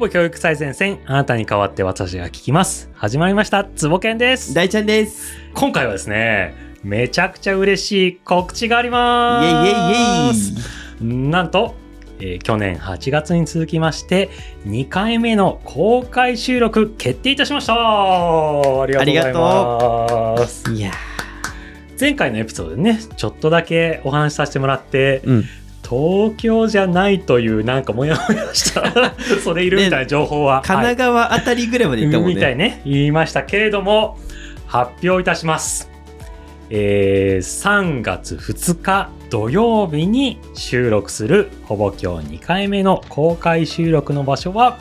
ぼ教育最前線、あなたに代わって私が聞きます。始まりました、つぼけんです。大ちゃんです。今回はですね、めちゃくちゃ嬉しい告知がありイまェイイェイイす。ェイ。なんと、えー去年8月に続きまして、2回目の公開収録決定いたしました。ありがとうございます。いや前回のエピソードでね、ちょっとだけお話しさせてもらって、うん。東京じゃないというなんかモヤモヤした それいるみたいな情報は、神奈川あたりぐらいまで行ったもんみたい。ね。ね言いましたけれども発表いたします、えー3月2日土曜日に収録するほぼ今日2回目の公開収録の場所は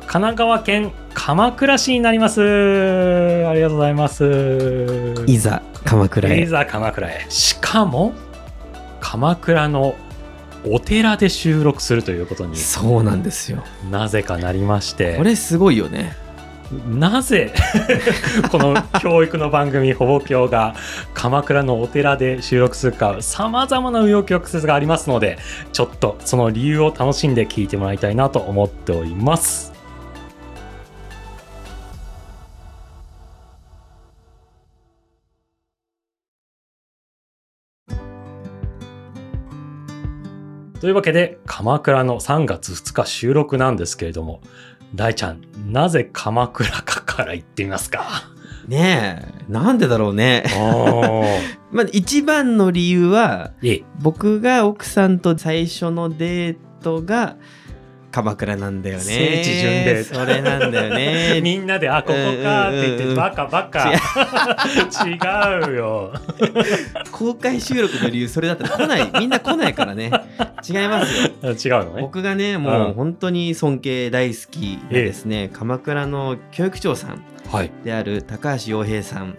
神奈川県鎌倉市になります。ありがとうございます。いざ、鎌倉へ。いざ鎌倉へ。しかも鎌倉のお寺で収録するということにそうなんですよ。なぜかなりましてこれすごいよね。なぜ？この教育の番組「ほぼ教」が鎌倉のお寺で収録するかさまざまな紆余曲折がありますのでちょっとその理由を楽しんで聞いてもらいたいなと思っております。というわけで鎌倉の3月2日収録なんですけれども大ちゃんなぜ鎌倉かから行ってみますか？ねえ。なんでだろうね。お まあ、一番の理由は、僕が奥さんと最初のデートが鎌倉なんだよね。聖地巡礼。それなんだよね。みんなで「あここか」って言って「うん。うんうんバカバカ」違う。よ。公開収録の理由、それだったら来ない。みんな来ないからね。違いますよ。違うのね。僕がねうもうん。本当に尊敬大好きでですね、鎌倉の教育長さんはい。である高橋洋平さん。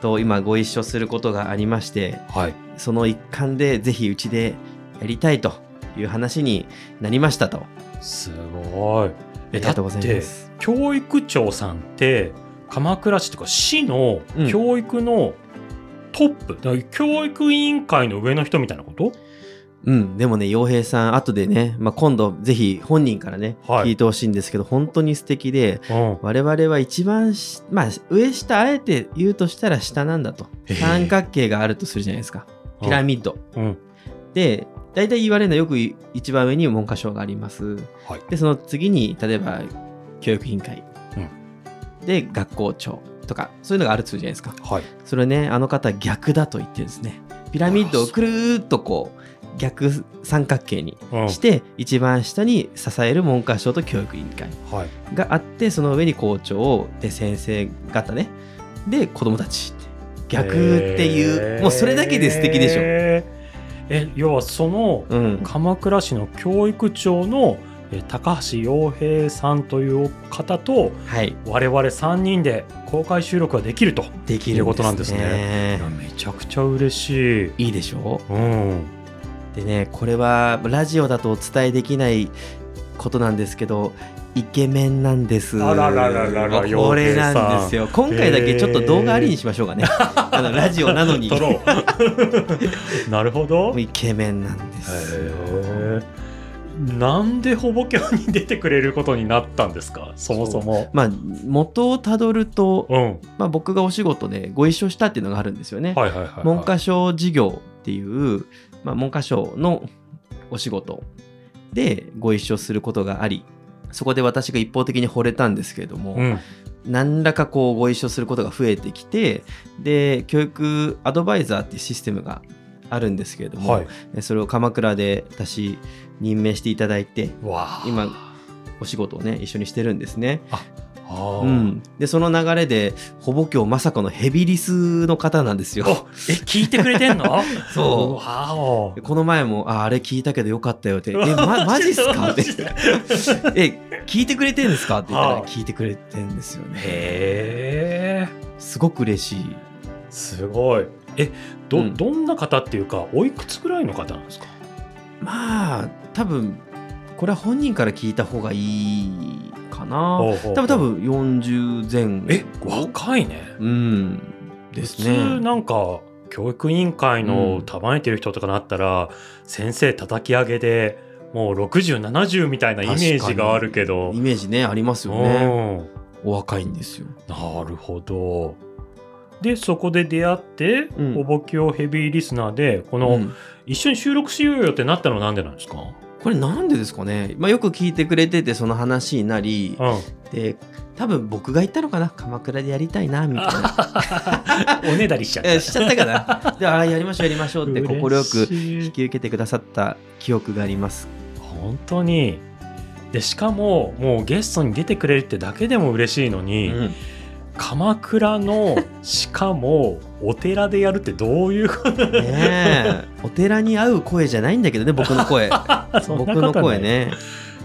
と今ご一緒することがありましてはい。その一環でぜひうちでやりたいという話になりましたとすごい。あえだって教育長さんって鎌倉市とか市のうん。教育のトップ、だから教育委員会の上の人みたいなこと？うん。でもね洋平さん後でね、まあ、今度ぜひ本人からね、はい。聞いてほしいんですけど本当に素敵でうん。我々は一番しまあ上下あえて言うとしたら下なんだと。三角形があるとするじゃないですか。ピラミッド。うん。で大体言われるのはよく一番上に文科省があります。はい。でその次に例えば教育委員会、うで学校長とかそういうのがあるとするじゃないですか。はい。それねあの方逆だと言ってるんですね。ピラミッドをくるーっとこう逆三角形にうん。して、一番下に支える文科省と教育委員会はい。があってその上に校長で先生方ね。で子供たち逆っていう、もうそれだけで素敵でしょえ要はそのうん。鎌倉市の教育長のえー高橋洋平さんという方とはい。我々3人で公開収録ができると。できるいうことなんですね。めちゃくちゃ嬉しい。いいでしょ？うん、でねこれはラジオだとお伝えできないことなんですけどイケメンなんです。あらららららこれなんですよ。今回だけちょっと動画ありにしましょうかね。あのラジオなのに。撮ろう。なるほど。イケメンなんです。なんでほぼキャに出てくれることになったんですか？そもそも。まあ元をたどると、うん。まあ、僕がお仕事でご一緒したっていうのがあるんですよね、はいはいはい、はい。文科省事業っていう、まあ、文科省のお仕事でご一緒することがありそこで私が一方的に惚れたんですけれども、うん。何らかこうご一緒することが増えてきてで教育アドバイザーっていうシステムがあるんですけれども、はい。それを鎌倉で私任命していただいて。今お仕事をね一緒にしてるんですね。うん、でその流れでほぼ今日まさかのヘビリスの方なんですよ。おえ、聞いてくれてんの？そう。この前も「ああれ聞いたけどよかったよ」って「えまマジっすか?」ってマジで「え聞いてくれてんですか?」って言ったらはあ聞いてくれてんですよね。へえ。すごく嬉しい。すごい。え、ど、うんどんな方っていうか、おいくつぐらいの方なんですか？まあ多分これは本人から聞いた方がいいかな。多分多分40前後。え、若いね。うん。です普通ね。なんか教育委員会の束ねてる人とかなったら、先生叩き上げでもう6070みたいなイメージがあるけど。イメージねありますよね。お若いんですよ。なるほど。でそこで出会って、うん。おぼきょヘビーリスナーでこの、うん。一緒に収録しようよってなったのはなんでなんですか、これなんでですかね、まあ、よく聞いてくれててその話になりうん、で多分僕が言ったのかな？鎌倉でやりたいなみたいな。おねだりしちゃった。えしちゃったかな？でああやりましょうやりましょうって快く引き受けてくださった記憶があります。本当に。でしかももうゲストに出てくれるってだけでも嬉しいのうに、ん鎌倉のしかもお寺でやるってどういうことねえ。お寺に合う声じゃないんだけどね僕の声。僕の声ね。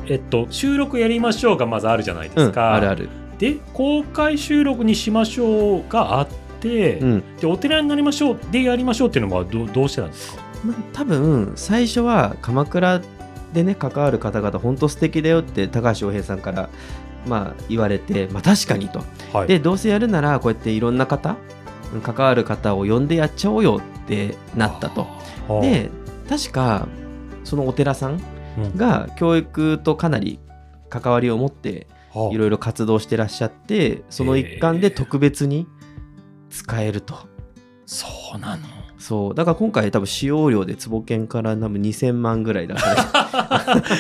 えっと収録やりましょうがまずあるじゃないでうんすか、あるある。で公開収録にしましょうがあって、うん。でお寺になりましょうでやりましょうっていうのはどどうしてなんですか？まあ多分最初は鎌倉でね関わる方々本当素敵だよって高橋洋平さんからまあ言われてまあ確かにと。はい。でどうせやるならこうやっていろんな方うん関わる方を呼んでやっちゃおうよってなったと。はあで確かそのお寺さんうん。が教育とかなり関わりを持ってはあいろいろ活動してらっしゃってその一環で特別に使えると。そうなのそう。だから今回多分使用料で坪券から多分2000万ぐらいだか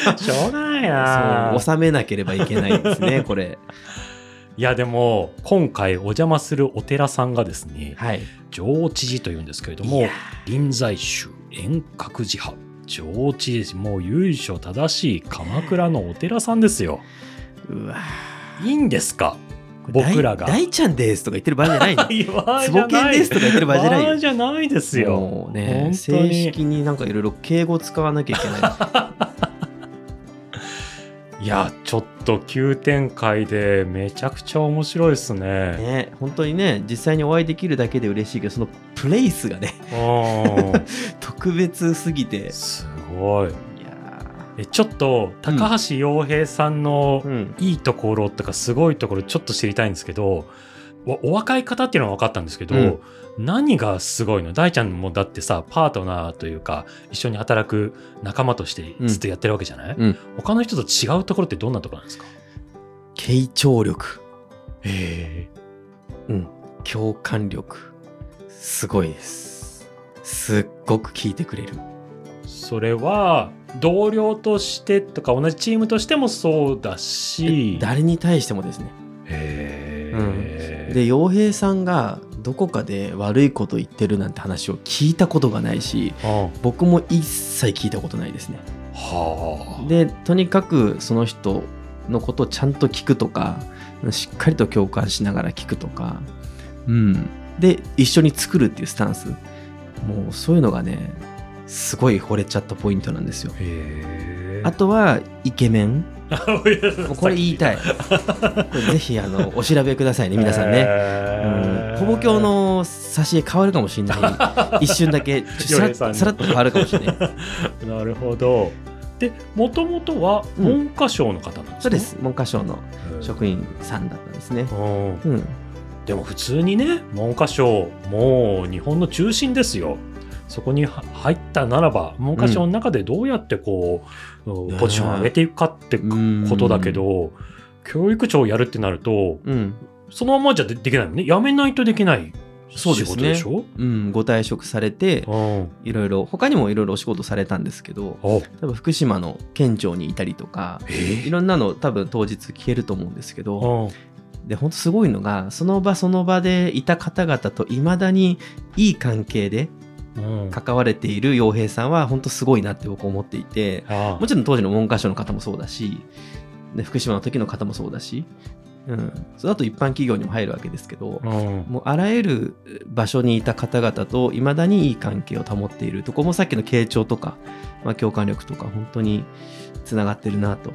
ら。しょうがないな。そう。納めなければいけないんですね これ。いやでも今回お邪魔するお寺さんがですねはい。上知寺というんですけれども臨済宗遠隔寺派。上知寺もう由緒正しい鎌倉のお寺さんですよ。うわいいんですか？僕らが。大大ちゃんですとか言ってる場合じゃないの。いやわーじ坪ゃない券ですとか言ってる場合じゃないよ。じゃないですよ。もうね正に式になんかいろいろ敬語使わなきゃいけない。いやちょっと急展開でめちゃくちゃ面白いですね。ね本当にね実際にお会いできるだけで嬉しいけどそのプレイスがねうん。特別すぎて。いすごいちょっと高橋洋平さんのいいところとかすごいところちょっと知りたいんですけどおお若い方っていうのは分かったんですけど、うん。何がすごいの？大ちゃんもだってさパートナーというか一緒に働く仲間としてずっとやってるわけじゃない、うん。他の人と違うところってどんなところなんですか？傾聴力。へうん。共感力。すごいです。すっごく聞いてくれる。それは同僚としてとか同じチームとしてもそうだし。誰に対してもですね。へえ、で洋平さんがどこかで悪いこと言ってるなんて話を聞いたことがないしうん僕も一切聞いたことないですね。はあ。でとにかくその人のことをちゃんと聞くとかしっかりと共感しながら聞くとかうん。で一緒に作るっていうスタンス。もうそういうのがねすごい惚れちゃったポイントなんですよ。あとはイケメン。これ言いたい。ぜひあのお調べくださいね皆さんね、うん、ほぼ今日の挿絵変わるかもしれない。一瞬だけさらっと変わるかもしれない。なるほど。で、もともとはうん。文科省の方なんですか、そうです。文科省のうん職員さんだったんですね。うん。うん。でも普通にね、文科省、もう日本の中心ですよ。そこには入ったならば、文科省の中でどうやってこう、うん。ねポジションを上げていくかってことだけど、教育長をやるってなると、うん。そのままじゃでできないもんね。やめないとできない仕そうですね。事でしょうん、ご退職されてうん。いろいろ他にもいろいろお仕事されたんですけどお多分福島の県庁にいたりとかえ？いろんなの多分当日聞けると思うんですけどうん。で本当すごいのがその場その場でいた方々といまだにいい関係でうん関われている洋平さんは本当すごいなって僕思っていてもちろん当時の文科省の方もそうだしで福島の時の方もそうだし、うん、その後一般企業にも入るわけですけど、うん。もうあらゆる場所にいた方々といまだにいい関係を保っているとこもさっきの傾聴とか、まあ、共感力とか本当につながってるなと。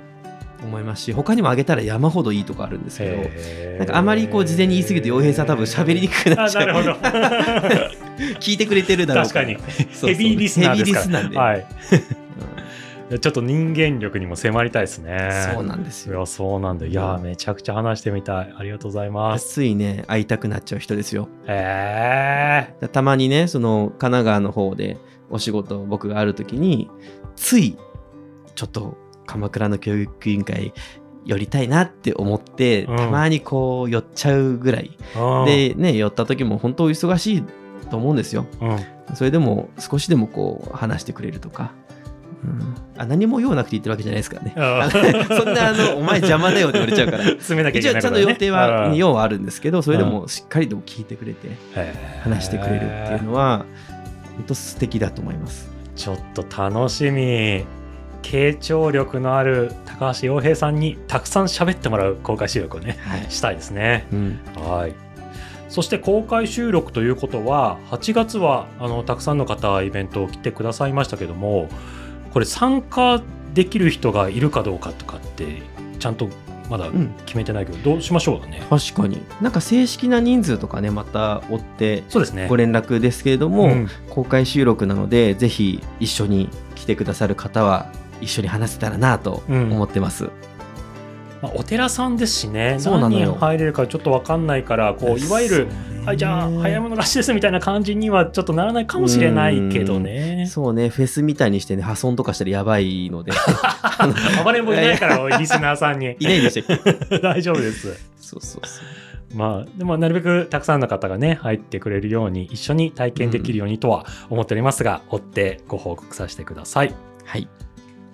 思いますし他にも挙げたら山ほどいいとこあるんですけどなんかあまりこう事前に言い過ぎると洋平さん多分喋りにくくなっちゃう 聞いてくれてるだろう確かに。ヘビーリスナーですから。ヘビーリスナーで、はい。うちょっと人間力にも迫りたいですね。んそうなんですよ。いやそうなんだ。いやめちゃくちゃ話してみたい。ありがとうございます。ついね会いたくなっちゃう人ですよ。へえたまにねその神奈川の方でお仕事僕がある時についちょっと鎌倉の教育委員会寄りたいなって思って、うん。たまにこう寄っちゃうぐらい。うん、で、ね、寄った時も本当忙しいと思うんですよ。うん、それでも少しでもこう話してくれるとか。うん、あ何も用なくて言ってるわけじゃないですからね。あそんなあの、お前邪魔だよって言われちゃうから。詰めなきゃい一応ちゃんと予定は、うん用はあるんですけど、それでもしっかりと聞いてくれて、話してくれるっていうのは、本当素敵だと思います。ちょっと楽しみ傾聴力のある高橋洋平さんにたくさん喋ってもらう公開収録をねはい。したいですねうん。はいそして公開収録ということは8月はあのたくさんの方イベントを来てくださいましたけどもこれ参加できる人がいるかどうかとかってちゃんとまだうん。決めてないけど、どうしましょうかね。確かに。なんか正式な人数とかね、また追ってそうですね。ご連絡ですけれども、うん。公開収録なので、ぜひ一緒に来てくださる方は、一緒に話せたらなと思ってます。まあ、お寺さんですしね何そうなのよ人入れるかちょっと分かんないからこういわゆるはい、じゃあ、早いも者勝ちですみたいな感じにはちょっとならないかもしれないけどね。そうね、フェスみたいにしてね、破損とかしたらやばいので。暴れん坊いないから、リスナーさんに。いないでしたっけ大丈夫です。そうそうそう。まあ、でもなるべくたくさんの方がね、入ってくれるように、一緒に体験できるようにとは思っておりますが、追ってご報告させてください。はい。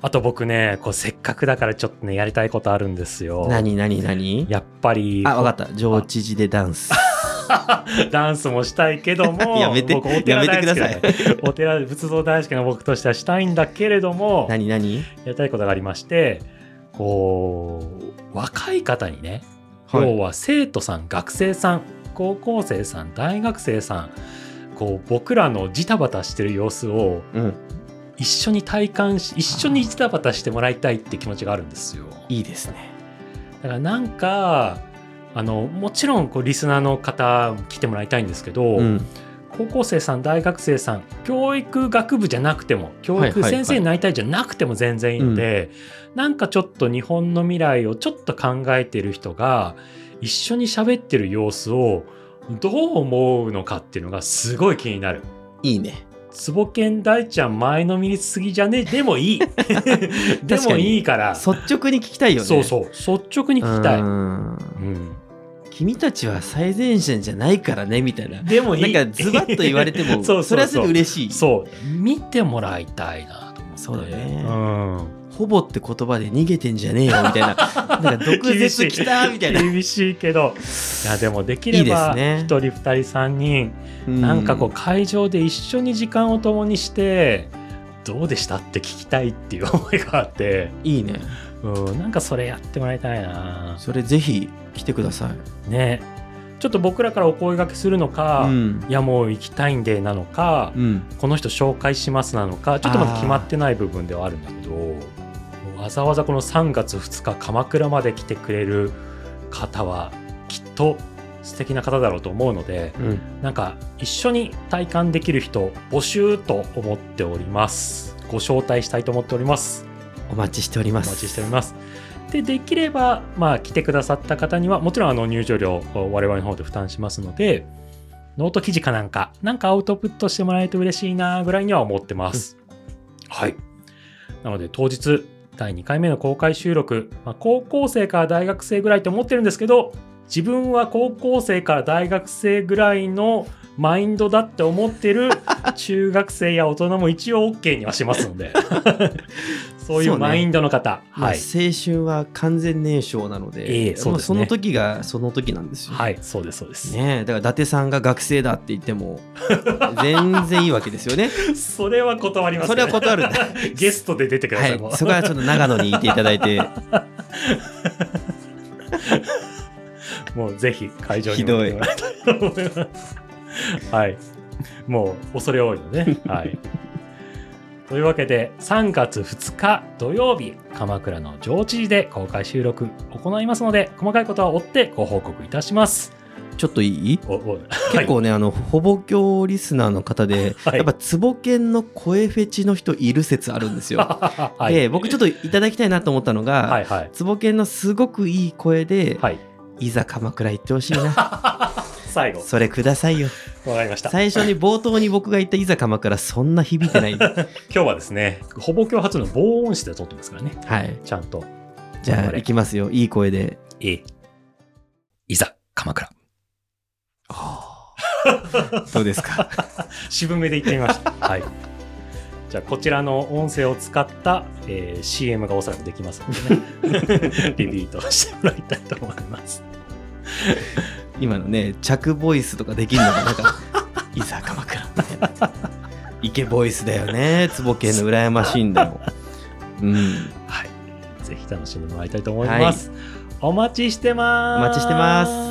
あと僕ね、こうせっかくだからちょっとね、やりたいことあるんですよ。何何何？やっぱり、あ、わかった。上知事でダンス。ダンスもしたいけども、やめて僕お寺大好きだやめてお寺、仏像大好きな僕としてはしたいんだけれども、何何？やりたいことがありまして、こう、若い方にね、はい要は生徒さん、学生さん、高校生さん、大学生さん、こう、僕らのジタバタしてる様子をうん。一緒に体感し、一緒にジタバタしてもらいたいって気持ちがあるんですよ。いいですね。だからなんか、あの、もちろん、こう、リスナーの方来てもらいたいんですけど、うん。高校生さん大学生さん教育学部じゃなくても教育はいはいはい先生になりたいじゃなくても全然いいので、なんかちょっと日本の未来をちょっと考えてる人が一緒に喋ってる様子をどう思うのかっていうのがすごい気になる。いいね。坪健大ちゃん前のめりすぎじゃね？でもいい。でもいいから。率直に聞きたいよね。そうそう。率直に聞きたい。ううんん君たちは最前線じゃないからね、みたいな。でもいい。なんかズバッと言われても、そうそうそうれはそれで嬉しい。そう。見てもらいたいなと思って。そうだねうん。ほぼって言葉で逃げてんじゃねえよ、みたいな。なんか毒舌きたみたいな。厳しいけどいやでもできればいいですね1人2人3人なんかこう会場で一緒に時間を共にしてどうでしたって聞きたいっていう思いがあって、うん。いいね。うん、なんかそれやってもらいたいなそれぜひ来てください。ねちょっと僕らからお声掛けするのか、うん。いやもう行きたいんでなのか、うん。この人紹介しますなのかちょっとまだ決まってない部分ではあるんだけどわざわざこの3月2日鎌倉まで来てくれる方はきっと素敵な方だろうと思うのでうん。なんか一緒に体感できる人募集と思っております。ご招待したいと思っております。お待ちしております。お待ちしております。でできればまあ来てくださった方にはもちろんあの入場料を我々の方で負担しますのでノート記事かなんかなんかアウトプットしてもらえると嬉しいなぐらいには思ってます、はい。なので当日第2回目の公開収録、まあ、高校生から大学生ぐらいと思ってるんですけど自分は高校生から大学生ぐらいのマインドだって思ってる中学生や大人も一応 OK にはしますので。そういそうマインドの方、まあ、はい、青春は完全燃焼なので、ええそうですねもその時がその時なんですよ。はい、そうですそうです、ねえだから伊達さんが学生だって言っても 全然いいわけですよね。それは断ります、それは断る。ゲストで出てください、はい、そこはちょっと長野にいていただいて、もうぜひ会場にひどい来てもらいたいと思います。はい。もう恐れ多いので、ね、はい。というわけで、3月2日土曜日、鎌倉の上知事で公開収録行いますので、細かいことは追ってご報告いたします。ちょっといい？結構ね、あの、ほぼ教リスナーの方で、はいやっぱ、ツボケンの声フェチの人いる説あるんですよ。はい、で、僕ちょっといただきたいなと思ったのが、はいはい。ツボケンのすごくいい声で、はい。いざ鎌倉行ってほしいな。最後。それくださいよ。わかりました。最初に冒頭に僕が言ったいざ鎌倉、そんな響いてない。今日はですね、ほぼ今日初の防音室で撮ってますからね。はい。ちゃんと。じゃあ、いきますよ。いい声で。ええ。いざ、鎌倉。どうですか？渋めで言ってみました。はい。じゃあ、こちらの音声を使った、えー CM がおそらくできますのでね、リピートしてもらいたいと思います。今のね、着ボイスとかできるのかな？んか、いざ鎌倉みたいな。イケボイスだよね。坪家の羨ましいんだよ。うん。はい。ぜひ楽しんでもらいたいと思います。お待ちしてます。お待ちしてます。